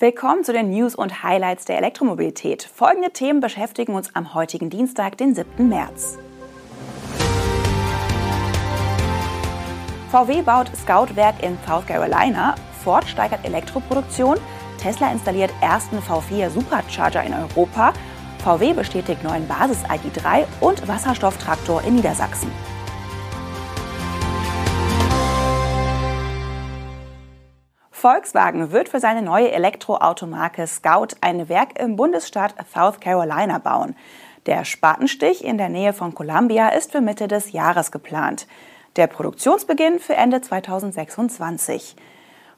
Willkommen zu den News und Highlights der Elektromobilität. Folgende Themen beschäftigen uns am heutigen Dienstag, den 7. März. VW baut Scout-Werk in South Carolina, Ford steigert Elektroproduktion, Tesla installiert ersten V4 Supercharger in Europa, VW bestätigt neuen Basis ID3 und Wasserstofftraktor in Niedersachsen. Volkswagen wird für seine neue Elektroautomarke Scout ein Werk im Bundesstaat South Carolina bauen. Der Spatenstich in der Nähe von Columbia ist für Mitte des Jahres geplant. Der Produktionsbeginn für Ende 2026.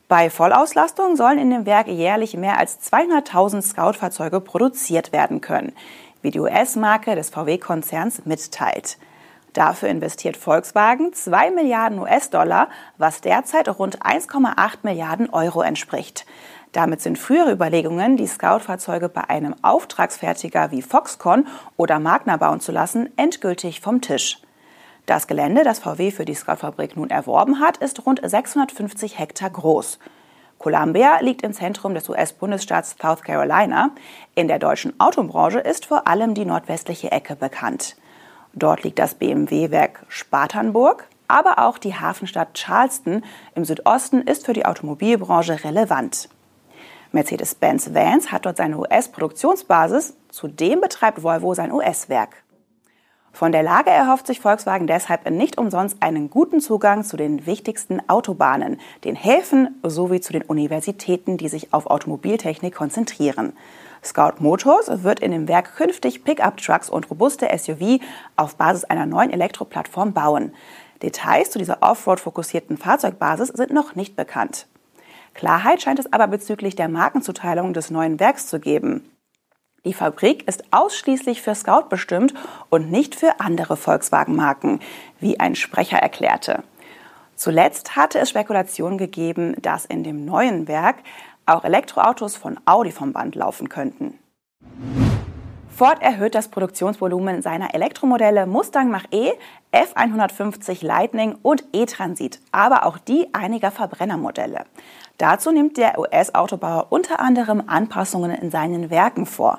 Bei Vollauslastung sollen in dem Werk jährlich mehr als 200.000 Scout-Fahrzeuge produziert werden können, wie die US-Marke des VW-Konzerns mitteilt. Dafür investiert Volkswagen 2 Milliarden US-Dollar, was derzeit rund 1,8 Milliarden Euro entspricht. Damit sind frühere Überlegungen, die Scout-Fahrzeuge bei einem Auftragsfertiger wie Foxconn oder Magna bauen zu lassen, endgültig vom Tisch. Das Gelände, das VW für die Scout-Fabrik nun erworben hat, ist rund 650 Hektar groß. Columbia liegt im Zentrum des US-Bundesstaats South Carolina. In der deutschen Autobranche ist vor allem die nordwestliche Ecke bekannt. Dort liegt das BMW-Werk Spartanburg, aber auch die Hafenstadt Charleston im Südosten ist für die Automobilbranche relevant. Mercedes-Benz Vans hat dort seine US-Produktionsbasis, zudem betreibt Volvo sein US-Werk. Von der Lage erhofft sich Volkswagen deshalb nicht umsonst einen guten Zugang zu den wichtigsten Autobahnen, den Häfen sowie zu den Universitäten, die sich auf Automobiltechnik konzentrieren. Scout Motors wird in dem Werk künftig Pickup-Trucks und robuste SUV auf Basis einer neuen Elektroplattform bauen. Details zu dieser Offroad-fokussierten Fahrzeugbasis sind noch nicht bekannt. Klarheit scheint es aber bezüglich der Markenzuteilung des neuen Werks zu geben. Die Fabrik ist ausschließlich für Scout bestimmt und nicht für andere Volkswagen-Marken, wie ein Sprecher erklärte. Zuletzt hatte es Spekulationen gegeben, dass in dem neuen Werk auch Elektroautos von Audi vom Band laufen könnten. Ford erhöht das Produktionsvolumen seiner Elektromodelle Mustang Mach-E, F150 Lightning und E-Transit, aber auch die einiger Verbrennermodelle. Dazu nimmt der US-Autobauer unter anderem Anpassungen in seinen Werken vor.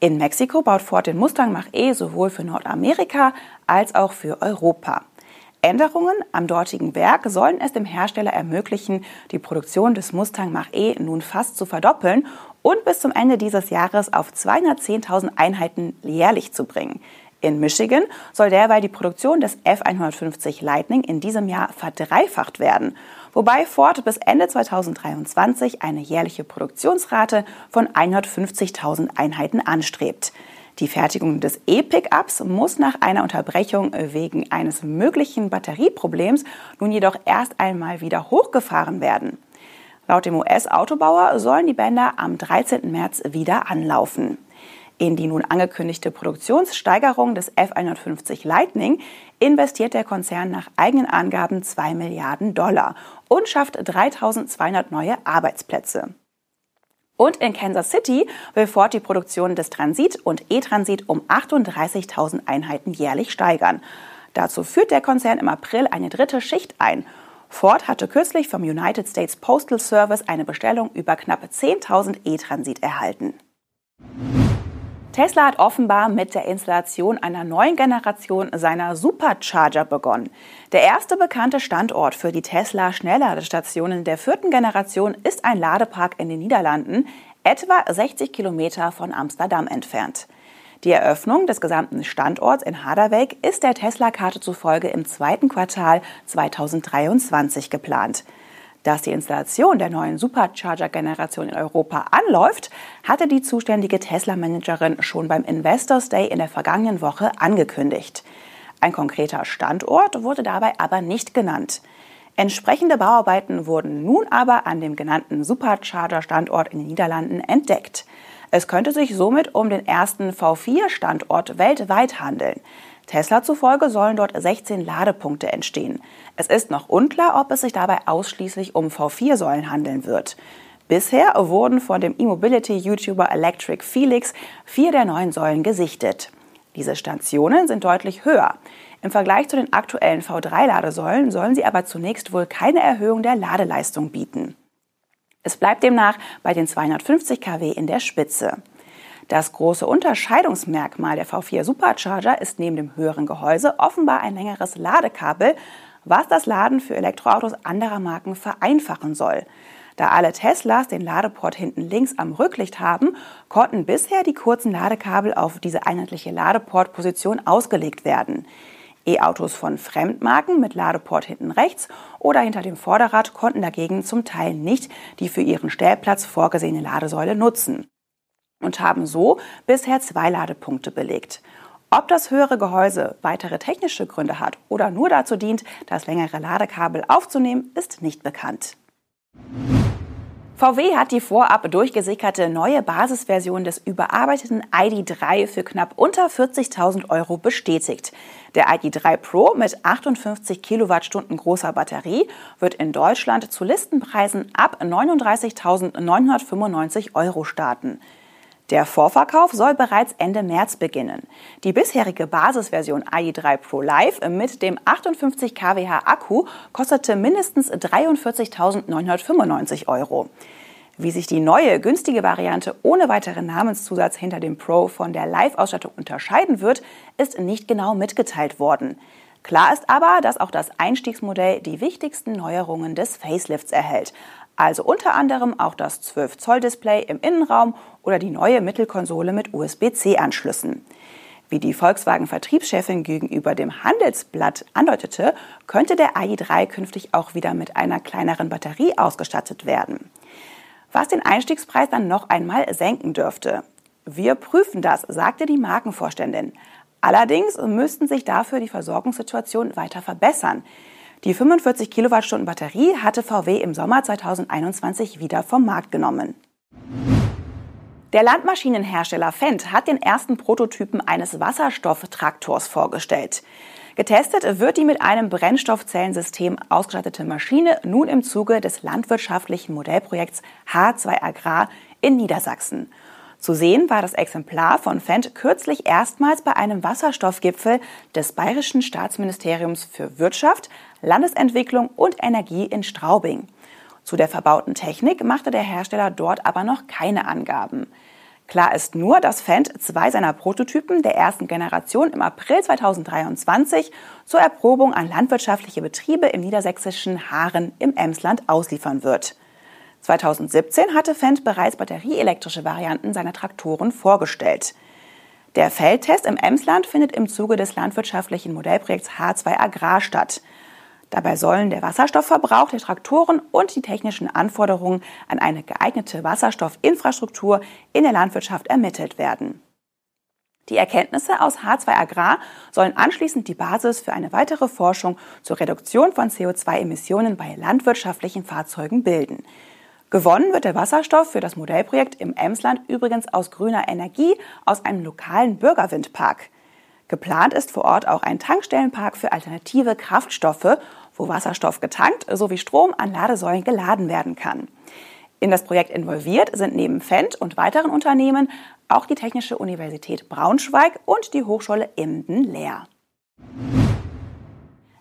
In Mexiko baut Ford den Mustang Mach-E sowohl für Nordamerika als auch für Europa. Änderungen am dortigen Werk sollen es dem Hersteller ermöglichen, die Produktion des Mustang Mach-E nun fast zu verdoppeln und bis zum Ende dieses Jahres auf 210.000 Einheiten jährlich zu bringen. In Michigan soll derweil die Produktion des F150 Lightning in diesem Jahr verdreifacht werden, wobei Ford bis Ende 2023 eine jährliche Produktionsrate von 150.000 Einheiten anstrebt. Die Fertigung des E-Pickups muss nach einer Unterbrechung wegen eines möglichen Batterieproblems nun jedoch erst einmal wieder hochgefahren werden. Laut dem US-Autobauer sollen die Bänder am 13. März wieder anlaufen. In die nun angekündigte Produktionssteigerung des F150 Lightning investiert der Konzern nach eigenen Angaben 2 Milliarden Dollar und schafft 3200 neue Arbeitsplätze. Und in Kansas City will Ford die Produktion des Transit und E-Transit um 38.000 Einheiten jährlich steigern. Dazu führt der Konzern im April eine dritte Schicht ein. Ford hatte kürzlich vom United States Postal Service eine Bestellung über knapp 10.000 E-Transit erhalten. Tesla hat offenbar mit der Installation einer neuen Generation seiner Supercharger begonnen. Der erste bekannte Standort für die Tesla Schnellladestationen der vierten Generation ist ein Ladepark in den Niederlanden, etwa 60 Kilometer von Amsterdam entfernt. Die Eröffnung des gesamten Standorts in Harderwijk ist der Tesla-Karte zufolge im zweiten Quartal 2023 geplant. Dass die Installation der neuen Supercharger-Generation in Europa anläuft, hatte die zuständige Tesla-Managerin schon beim Investors Day in der vergangenen Woche angekündigt. Ein konkreter Standort wurde dabei aber nicht genannt. Entsprechende Bauarbeiten wurden nun aber an dem genannten Supercharger-Standort in den Niederlanden entdeckt. Es könnte sich somit um den ersten V4-Standort weltweit handeln. Tesla zufolge sollen dort 16 Ladepunkte entstehen. Es ist noch unklar, ob es sich dabei ausschließlich um V4-Säulen handeln wird. Bisher wurden von dem E-Mobility-YouTuber Electric Felix vier der neun Säulen gesichtet. Diese Stationen sind deutlich höher. Im Vergleich zu den aktuellen V3-Ladesäulen sollen sie aber zunächst wohl keine Erhöhung der Ladeleistung bieten. Es bleibt demnach bei den 250 kW in der Spitze. Das große Unterscheidungsmerkmal der V4 Supercharger ist neben dem höheren Gehäuse offenbar ein längeres Ladekabel, was das Laden für Elektroautos anderer Marken vereinfachen soll. Da alle Teslas den Ladeport hinten links am Rücklicht haben, konnten bisher die kurzen Ladekabel auf diese einheitliche Ladeportposition ausgelegt werden. E-Autos von Fremdmarken mit Ladeport hinten rechts oder hinter dem Vorderrad konnten dagegen zum Teil nicht die für ihren Stellplatz vorgesehene Ladesäule nutzen und haben so bisher zwei Ladepunkte belegt. Ob das höhere Gehäuse weitere technische Gründe hat oder nur dazu dient, das längere Ladekabel aufzunehmen, ist nicht bekannt. VW hat die vorab durchgesickerte neue Basisversion des überarbeiteten ID3 für knapp unter 40.000 Euro bestätigt. Der ID3 Pro mit 58 Kilowattstunden großer Batterie wird in Deutschland zu Listenpreisen ab 39.995 Euro starten. Der Vorverkauf soll bereits Ende März beginnen. Die bisherige Basisversion AI3 Pro Live mit dem 58 kWh Akku kostete mindestens 43.995 Euro. Wie sich die neue, günstige Variante ohne weiteren Namenszusatz hinter dem Pro von der Live-Ausstattung unterscheiden wird, ist nicht genau mitgeteilt worden. Klar ist aber, dass auch das Einstiegsmodell die wichtigsten Neuerungen des Facelifts erhält also unter anderem auch das 12-Zoll-Display im Innenraum oder die neue Mittelkonsole mit USB-C-Anschlüssen. Wie die Volkswagen-Vertriebschefin gegenüber dem Handelsblatt andeutete, könnte der AI3 künftig auch wieder mit einer kleineren Batterie ausgestattet werden. Was den Einstiegspreis dann noch einmal senken dürfte. Wir prüfen das, sagte die Markenvorständin. Allerdings müssten sich dafür die Versorgungssituation weiter verbessern. Die 45 Kilowattstunden Batterie hatte VW im Sommer 2021 wieder vom Markt genommen. Der Landmaschinenhersteller Fendt hat den ersten Prototypen eines Wasserstofftraktors vorgestellt. Getestet wird die mit einem Brennstoffzellensystem ausgestattete Maschine nun im Zuge des landwirtschaftlichen Modellprojekts H2 Agrar in Niedersachsen. Zu sehen war das Exemplar von Fendt kürzlich erstmals bei einem Wasserstoffgipfel des Bayerischen Staatsministeriums für Wirtschaft, Landesentwicklung und Energie in Straubing. Zu der verbauten Technik machte der Hersteller dort aber noch keine Angaben. Klar ist nur, dass Fendt zwei seiner Prototypen der ersten Generation im April 2023 zur Erprobung an landwirtschaftliche Betriebe im niedersächsischen Haaren im Emsland ausliefern wird. 2017 hatte Fendt bereits batterieelektrische Varianten seiner Traktoren vorgestellt. Der Feldtest im Emsland findet im Zuge des landwirtschaftlichen Modellprojekts H2 Agrar statt. Dabei sollen der Wasserstoffverbrauch der Traktoren und die technischen Anforderungen an eine geeignete Wasserstoffinfrastruktur in der Landwirtschaft ermittelt werden. Die Erkenntnisse aus H2 Agrar sollen anschließend die Basis für eine weitere Forschung zur Reduktion von CO2-Emissionen bei landwirtschaftlichen Fahrzeugen bilden. Gewonnen wird der Wasserstoff für das Modellprojekt im Emsland übrigens aus grüner Energie aus einem lokalen Bürgerwindpark. Geplant ist vor Ort auch ein Tankstellenpark für alternative Kraftstoffe, wo Wasserstoff getankt sowie Strom an Ladesäulen geladen werden kann. In das Projekt involviert sind neben Fendt und weiteren Unternehmen auch die Technische Universität Braunschweig und die Hochschule Emden-Leer.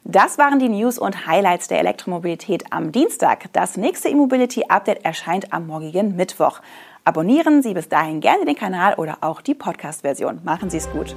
Das waren die News und Highlights der Elektromobilität am Dienstag. Das nächste E-Mobility Update erscheint am morgigen Mittwoch. Abonnieren Sie bis dahin gerne den Kanal oder auch die Podcast-Version. Machen Sie es gut.